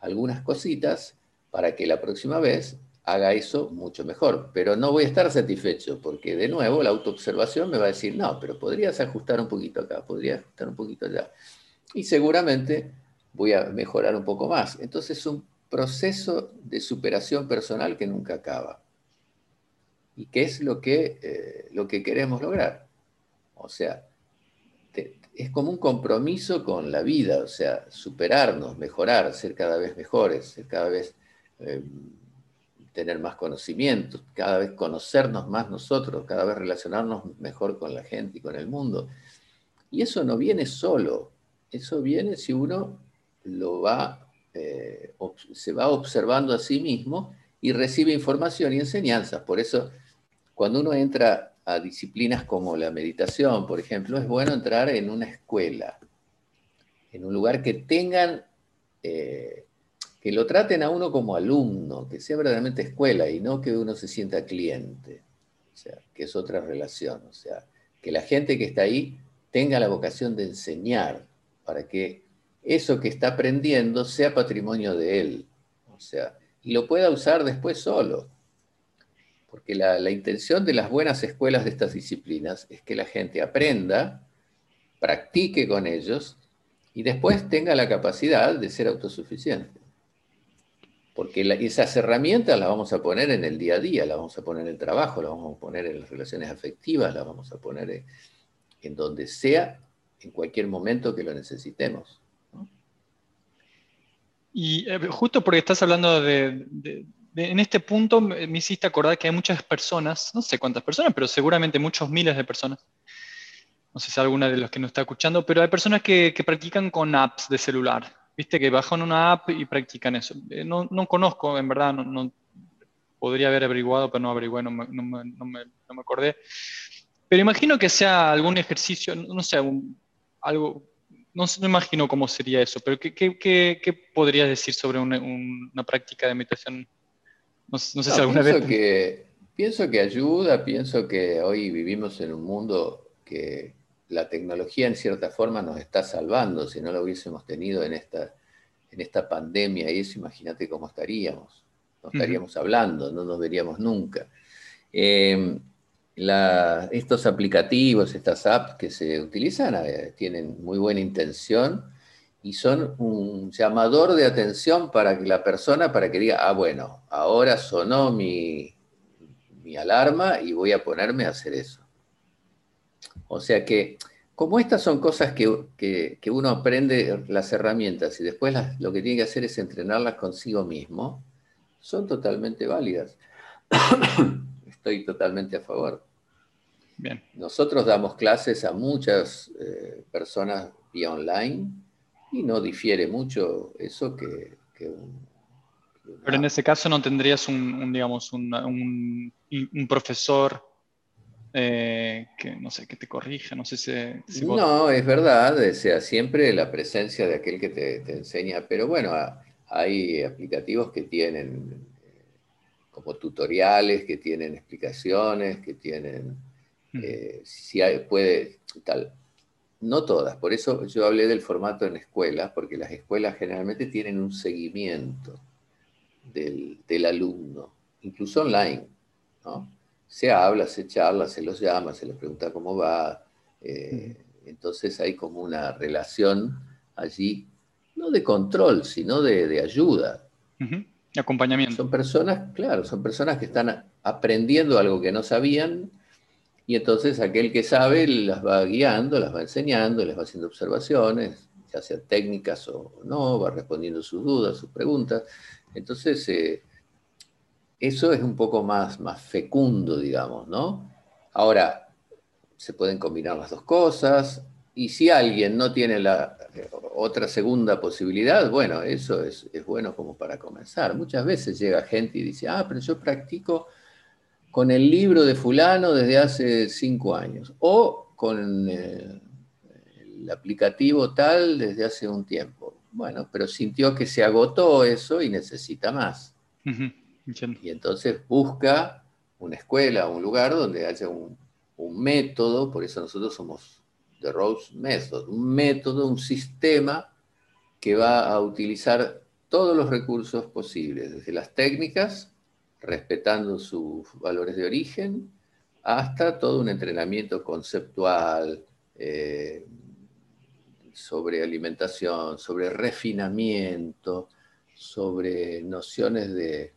algunas cositas para que la próxima vez haga eso mucho mejor. Pero no voy a estar satisfecho porque de nuevo la autoobservación me va a decir, no, pero podrías ajustar un poquito acá, podrías ajustar un poquito allá. Y seguramente voy a mejorar un poco más. Entonces es un proceso de superación personal que nunca acaba. ¿Y qué es lo que, eh, lo que queremos lograr? O sea, es como un compromiso con la vida, o sea, superarnos, mejorar, ser cada vez mejores, ser cada vez, eh, tener más conocimientos, cada vez conocernos más nosotros, cada vez relacionarnos mejor con la gente y con el mundo. Y eso no viene solo, eso viene si uno lo va, eh, se va observando a sí mismo y recibe información y enseñanzas. Por eso, cuando uno entra a disciplinas como la meditación, por ejemplo, es bueno entrar en una escuela, en un lugar que tengan, eh, que lo traten a uno como alumno, que sea verdaderamente escuela y no que uno se sienta cliente, que es otra relación, o sea, que la gente que está ahí tenga la vocación de enseñar para que eso que está aprendiendo sea patrimonio de él. O sea, y lo pueda usar después solo. Porque la, intención de las buenas escuelas de estas disciplinas es que la gente aprenda, practique con ellos y después tenga la capacidad de ser autosuficiente. Porque esas herramientas las vamos a poner en el día a día, las vamos a poner en el trabajo, las vamos a poner en las relaciones afectivas, las vamos a poner en donde sea, en cualquier momento que lo necesitemos. Y eh, justo porque estás hablando de, En este punto me hiciste acordar que hay muchas personas, no sé cuántas personas, pero seguramente muchos miles de personas. No sé si alguna de los que nos está escuchando, pero hay personas que, practican con apps de celular. Viste que bajan una app y practican eso. Eh, no, no conozco, en verdad, no, podría haber averiguado, pero no averigué, no me, no me, no me acordé. Pero imagino que sea algún ejercicio, no sé, algo no, me imagino cómo sería eso, pero ¿qué, qué, podrías decir sobre una, práctica de meditación? No, sé si alguna pienso Que, pienso que ayuda, pienso que hoy vivimos en un mundo que la tecnología en cierta forma nos está salvando. Si no lo hubiésemos tenido en esta, en esta pandemia y eso, imagínate cómo estaríamos. No estaríamos hablando, no nos veríamos nunca. Eh, estos aplicativos, estas apps que se utilizan, tienen muy buena intención y son un llamador de atención para que la persona, para que diga, ah, bueno, ahora sonó mi, mi alarma y voy a ponerme a hacer eso. O sea que, como estas son cosas que, uno aprende las herramientas y después lo que tiene que hacer es entrenarlas consigo mismo, son totalmente válidas. <coughs> Estoy totalmente a favor. Nosotros damos clases a muchas eh, personas vía online y no difiere mucho eso que, Pero en ese caso no tendrías un, digamos, un, profesor eh, que, no sé, que te corrija, no sé si... No, es verdad, o sea, siempre la presencia de aquel que te, te enseña, pero bueno, hay aplicativos que tienen eh, como tutoriales, que tienen explicaciones, que tienen eh, si puede, tal. No todas, por eso yo hablé del formato en escuelas, porque las escuelas generalmente tienen un seguimiento. del, alumno, incluso online. Se habla, se charla, se los llama, se les pregunta cómo va. Eh, entonces hay como una relación allí, no de control, sino de, ayuda. Acompañamiento. Son personas, claro, son personas que están aprendiendo algo que no sabían y entonces aquel que sabe las va guiando, las va enseñando, les va haciendo observaciones, ya sea técnicas o no, va respondiendo sus dudas, sus preguntas. Entonces, eh, eso es un poco más, más fecundo, digamos, ¿no? Ahora, se pueden combinar las dos cosas, y si alguien no tiene la eh, otra segunda posibilidad, bueno, eso es, es, bueno como para comenzar. Muchas veces llega gente y dice, ah, pero yo practico con el libro de fulano desde hace cinco años, o con eh, el aplicativo tal desde hace un tiempo. Bueno, pero sintió que se agotó eso y necesita más. Y entonces busca una escuela, un lugar donde haya un, un método, por eso nosotros somos The Rose Method, un método, un sistema que va a utilizar todos los recursos posibles, desde las técnicas respetando sus valores de origen, hasta todo un entrenamiento conceptual eh, sobre alimentación, sobre refinamiento, sobre nociones de,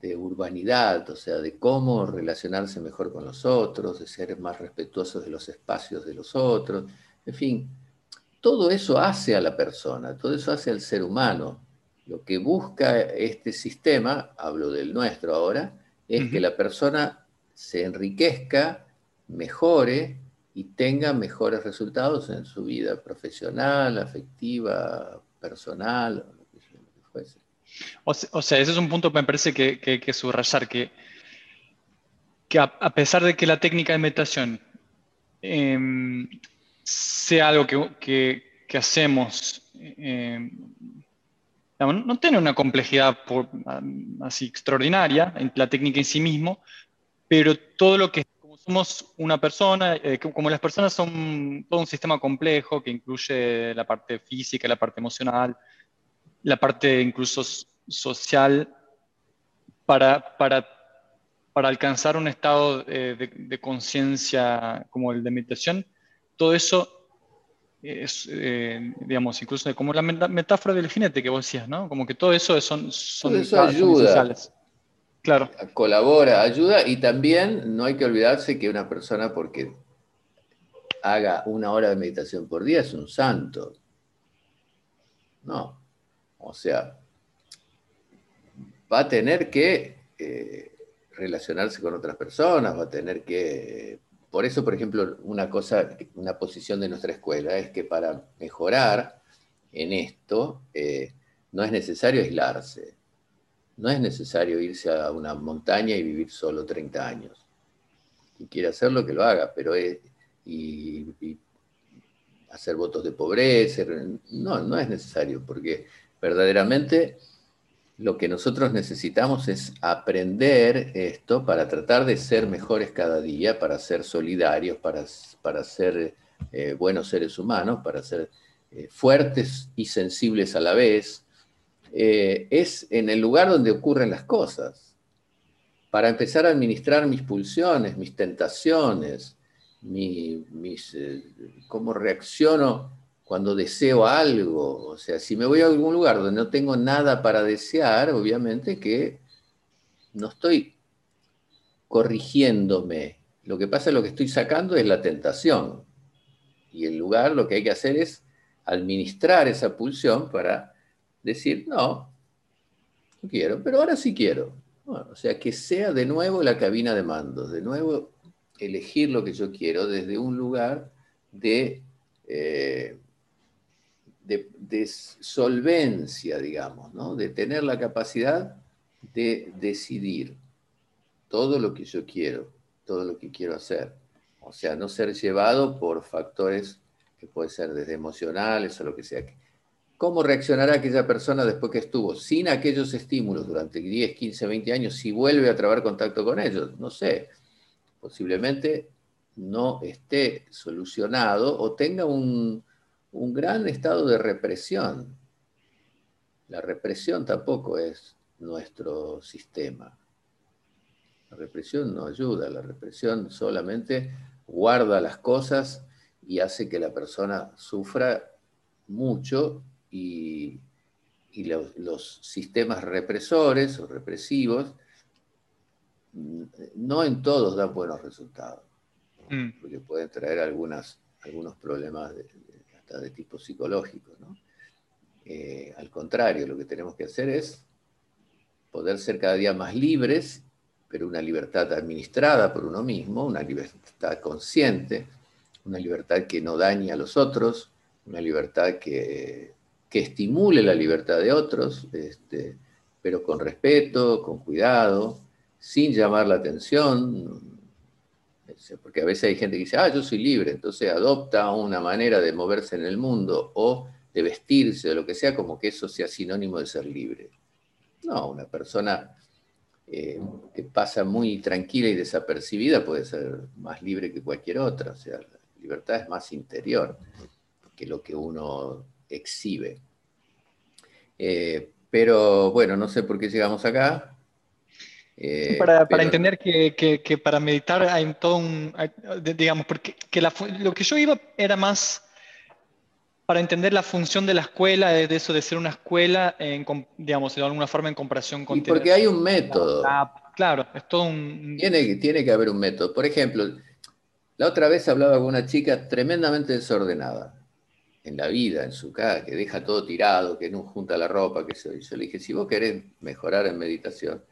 de urbanidad, o sea, de cómo relacionarse mejor con los otros, de ser más respetuosos de los espacios de los otros, en fin, todo eso hace a la persona, todo eso hace al ser humano. Lo que busca este sistema, hablo del nuestro ahora, es que la persona se enriquezca, mejore y tenga mejores resultados en su vida profesional, afectiva, personal, lo que fuese. O sea, ese es un punto que me parece que, hay que subrayar, que, que a, pesar de que la técnica de meditación em, sea algo que, hacemos no tiene una complejidad así extraordinaria en la técnica en sí mismo, pero todo lo que, somos una persona, eh, como las personas son todo un sistema complejo que incluye la parte física, la parte emocional, la parte incluso social, para, para, para alcanzar un estado eh, de, de conciencia como el de meditación, todo eso es, eh, digamos, incluso como la metáfora del jinete que vos decías, ¿no? Como que todo eso son, son, eso ayuda. Claro. Colabora, ayuda y también no hay que olvidarse que una persona porque haga una hora de meditación por día es un santo. No. O sea, va a tener que eh, relacionarse con otras personas, va a tener que por eso, por ejemplo, una cosa, una posición de nuestra escuela es que para mejorar en esto eh, no es necesario aislarse, no es necesario irse a una montaña y vivir solo 30 años. Quien quiere hacerlo, que lo haga, pero y hacer votos de pobreza, no, no es necesario, porque verdaderamente lo que nosotros necesitamos es aprender esto para tratar de ser mejores cada día, para ser solidarios, para, para ser eh, buenos seres humanos, para ser eh, fuertes y sensibles a la vez. Eh, es en el lugar donde ocurren las cosas, para empezar a administrar mis pulsiones, mis tentaciones, mis, cómo reacciono cuando deseo algo. O sea, si me voy a algún lugar donde no tengo nada para desear, obviamente que no estoy corrigiéndome. Lo que pasa es lo que estoy sacando es la tentación. Y el lugar lo que hay que hacer es administrar esa pulsión para decir, no, no quiero, pero ahora sí quiero. o sea, que sea de nuevo la cabina de mandos, de nuevo elegir lo que yo quiero desde un lugar de eh, de, solvencia, digamos, ¿no? de tener la capacidad de decidir todo lo que yo quiero, todo lo que quiero hacer. O sea, no ser llevado por factores que pueden ser desde emocionales o lo que sea. ¿Cómo reaccionará aquella persona después que estuvo sin aquellos estímulos durante 10, 15, 20 años si vuelve a trabar contacto con ellos? No sé. Posiblemente no esté solucionado o tenga un, un gran estado de represión. La represión tampoco es nuestro sistema. La represión no ayuda, la represión solamente guarda las cosas y hace que la persona sufra mucho y, los, sistemas represores o represivos mm, no en todos dan buenos resultados, mm. porque pueden traer algunas, algunos problemas de, de tipo psicológico. Eh, al contrario, lo que tenemos que hacer es poder ser cada día más libres, pero una libertad administrada por uno mismo, una libertad consciente, una libertad que no dañe a los otros, una libertad que, estimule la libertad de otros, este, pero con respeto, con cuidado, sin llamar la atención, porque a veces hay gente que dice, ah, yo soy libre, entonces adopta una manera de moverse en el mundo o de vestirse o lo que sea, como que eso sea sinónimo de ser libre. No, una persona eh, que pasa muy tranquila y desapercibida puede ser más libre que cualquier otra, o sea, la libertad es más interior que lo que uno exhibe. Eh, pero bueno, no sé por qué llegamos acá. Eh, para, entender que, para meditar hay todo un, digamos, porque lo que yo iba era más para entender la función de la escuela, de eso de ser una escuela, en, digamos, de alguna forma en comparación con... Y porque hay un método. claro, es todo un... Tiene, tiene que haber un método. Por ejemplo, la otra vez hablaba con una chica tremendamente desordenada en la vida, en su casa, que deja todo tirado, que no junta la ropa, que se Yo le dije, si vos querés mejorar en meditación,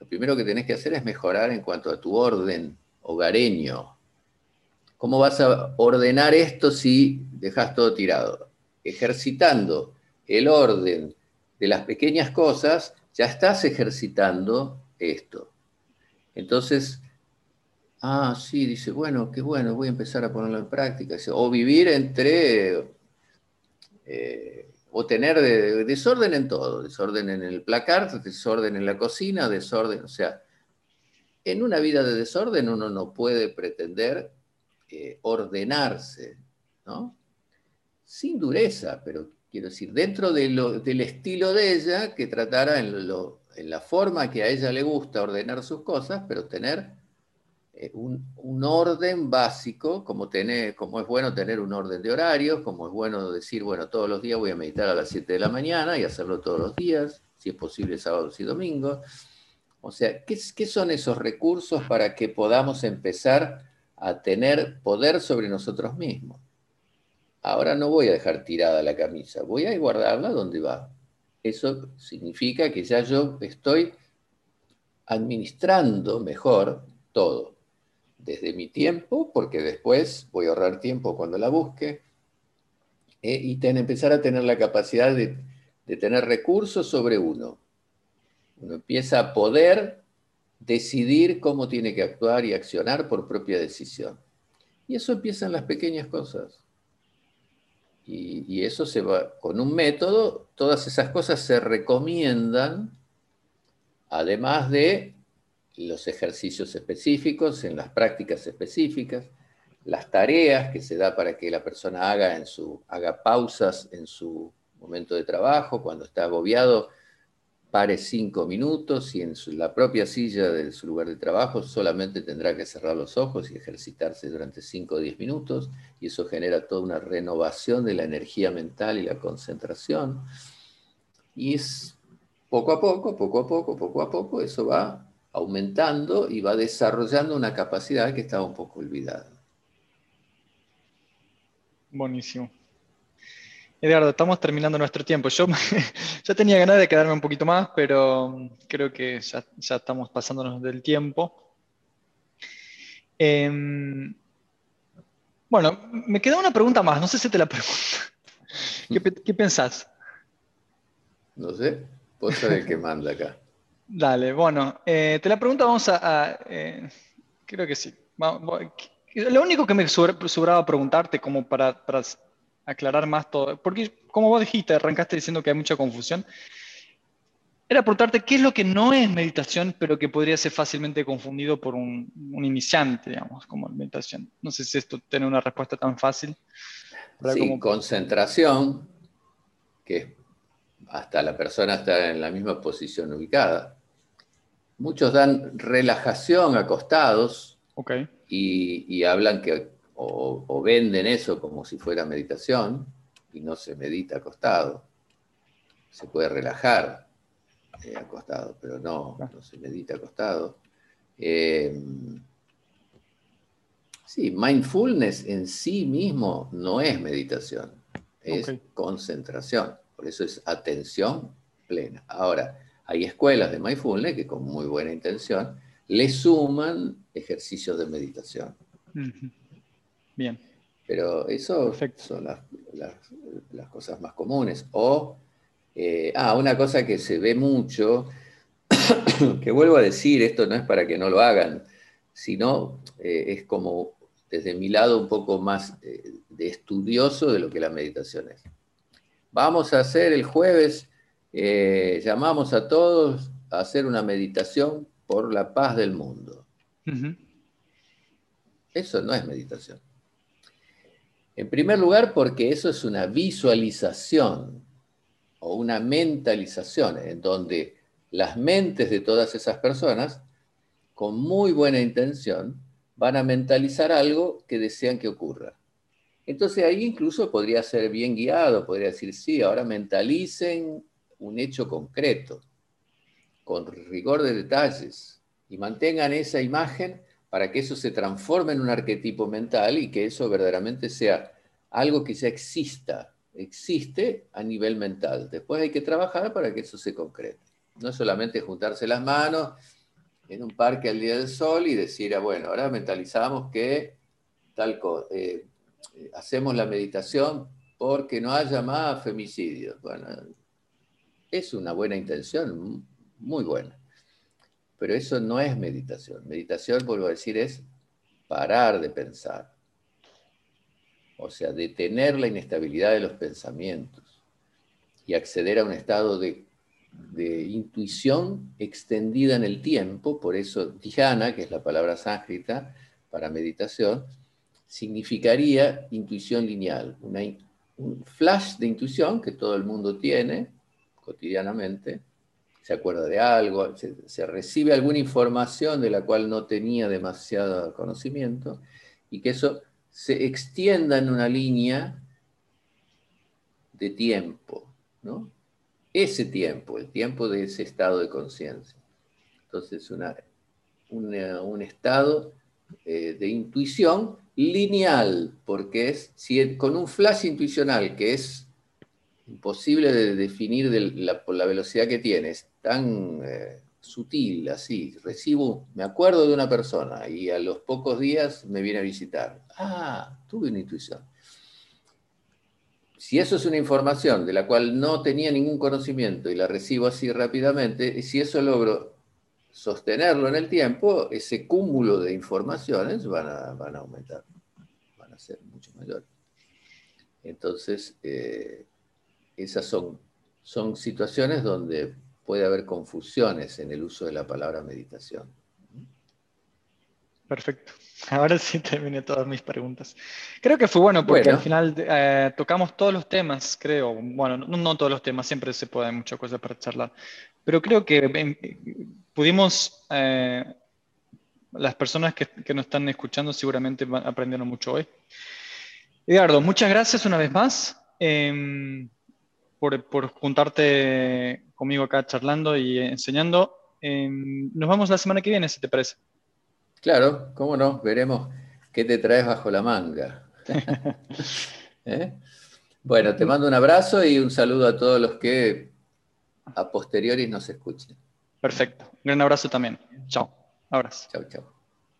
lo primero que tenés que hacer es mejorar en cuanto a tu orden hogareño. ¿Cómo vas a ordenar esto si dejas todo tirado? Ejercitando el orden de las pequeñas cosas, ya estás ejercitando esto. Entonces, ah, sí, dice, bueno, qué bueno, voy a empezar a ponerlo en práctica. O vivir entre eh, o tener desorden en todo, desorden en el placar, desorden en la cocina, desorden, o sea, en una vida de desorden uno no puede pretender eh, ordenarse, ¿no? Sin dureza, pero quiero decir, dentro del estilo de ella, que tratara en, en la forma que a ella le gusta ordenar sus cosas, pero tener eh, un, orden básico, como, tener, como es bueno tener un orden de horarios, como es bueno decir, bueno, todos los días voy a meditar a las 7 de la mañana y hacerlo todos los días, si es posible sábados y domingos. O sea, ¿qué, ¿qué son esos recursos para que podamos empezar a tener poder sobre nosotros mismos? Ahora no voy a dejar tirada la camisa, voy a guardarla donde va. Eso significa que ya yo estoy administrando mejor todo desde mi tiempo, porque después voy a ahorrar tiempo cuando la busque, eh, y empezar a tener la capacidad de, tener recursos sobre uno. Uno empieza a poder decidir cómo tiene que actuar y accionar por propia decisión. Y eso empieza en las pequeñas cosas. Y, eso se va, con un método, todas esas cosas se recomiendan, además de los ejercicios específicos, en las prácticas específicas, las tareas que se da para que la persona haga, en su, haga pausas en su momento de trabajo, cuando está agobiado, pare cinco minutos y en la propia silla de su lugar de trabajo solamente tendrá que cerrar los ojos y ejercitarse durante cinco o diez minutos, y eso genera toda una renovación de la energía mental y la concentración. Y es poco a poco, poco a poco, poco a poco, eso va aumentando y va desarrollando una capacidad que estaba un poco olvidada. Buenísimo. Edgardo, estamos terminando nuestro tiempo. Yo <laughs> ya tenía ganas de quedarme un poquito más, pero creo que ya, estamos pasándonos del tiempo. Em, bueno, me queda una pregunta más, no sé si te la <laughs> pregunto. ¿Qué, qué pensás? No sé, vos sabés qué manda acá. Dale, bueno, eh, te la pregunta vamos a... Eh, creo que sí. lo único que me sobraba preguntarte como para, aclarar más todo, porque como vos dijiste, arrancaste diciendo que hay mucha confusión, era preguntarte qué es lo que no es meditación, pero que podría ser fácilmente confundido por un, iniciante, digamos, como meditación. No sé si esto tiene una respuesta tan fácil. Sí, concentración, que hasta la persona está en la misma posición ubicada. Muchos dan relajación acostados y, hablan que, o, venden eso como si fuera meditación y no se medita acostado. Se puede relajar eh, acostado, pero no, no se medita acostado. Eh, sí, mindfulness en sí mismo no es meditación, es concentración. Por eso es atención plena. Ahora, hay escuelas de mindfulness que con muy buena intención le suman ejercicios de meditación. Bien. Pero eso son las, cosas más comunes. O, eh, ah, una cosa que se ve mucho, <coughs> que vuelvo a decir, esto no es para que no lo hagan, sino eh, es como desde mi lado un poco más eh, de estudioso de lo que la meditación es. Vamos a hacer el jueves, eh, llamamos a todos a hacer una meditación por la paz del mundo. Eso no es meditación. En primer lugar, porque eso es una visualización o una mentalización, en donde las mentes de todas esas personas, con muy buena intención, van a mentalizar algo que desean que ocurra. Entonces ahí incluso podría ser bien guiado, podría decir, sí, ahora mentalicen un hecho concreto, con rigor de detalles, y mantengan esa imagen para que eso se transforme en un arquetipo mental y que eso verdaderamente sea algo que ya exista, existe a nivel mental. Después hay que trabajar para que eso se concrete. No solamente juntarse las manos en un parque al día del sol y decir, ah, bueno, ahora mentalizamos que tal cosa. Eh, eh, hacemos la meditación porque no haya más femicidios. Bueno, es una buena intención, muy buena. Pero eso no es meditación. Meditación, vuelvo a decir, es parar de pensar. O sea, detener la inestabilidad de los pensamientos y acceder a un estado de, de intuición extendida en el tiempo. Por eso, dhyana, que es la palabra sánscrita para meditación, significaría intuición lineal, un flash de intuición que todo el mundo tiene cotidianamente, se acuerda de algo, se, recibe alguna información de la cual no tenía demasiado conocimiento y que eso se extienda en una línea de tiempo, ¿no? Ese tiempo, el tiempo de ese estado de conciencia. Entonces, una, un estado eh, de intuición lineal, porque es si con un flash intuicional que es imposible de definir por la velocidad que tiene, es tan eh, sutil así, recibo, me acuerdo de una persona y a los pocos días me viene a visitar. Ah, tuve una intuición. Si eso es una información de la cual no tenía ningún conocimiento y la recibo así rápidamente, si eso logro sostenerlo en el tiempo, ese cúmulo de informaciones van a, van a aumentar, van a ser mucho mayores. Entonces, eh, esas son, son situaciones donde puede haber confusiones en el uso de la palabra meditación. Perfecto. <laughs> Ahora sí terminé todas mis preguntas. Creo que fue bueno porque al final eh, tocamos todos los temas, creo. Bueno, no, todos los temas, siempre se puede, hay muchas cosas para charlar. Pero creo que em, pudimos, eh, las personas que, que, nos están escuchando seguramente aprendieron mucho hoy. Eduardo, muchas gracias una vez más em, por, por, juntarte conmigo acá charlando y enseñando. Em, nos vemos la semana que viene, si te parece. Claro, cómo no, veremos qué te traes bajo la manga. <laughs> ¿Eh? Bueno, te mando un abrazo y un saludo a todos los que a posteriori nos escuchen. Perfecto. Un gran abrazo también. Chao. Abrazo. Chao, chao.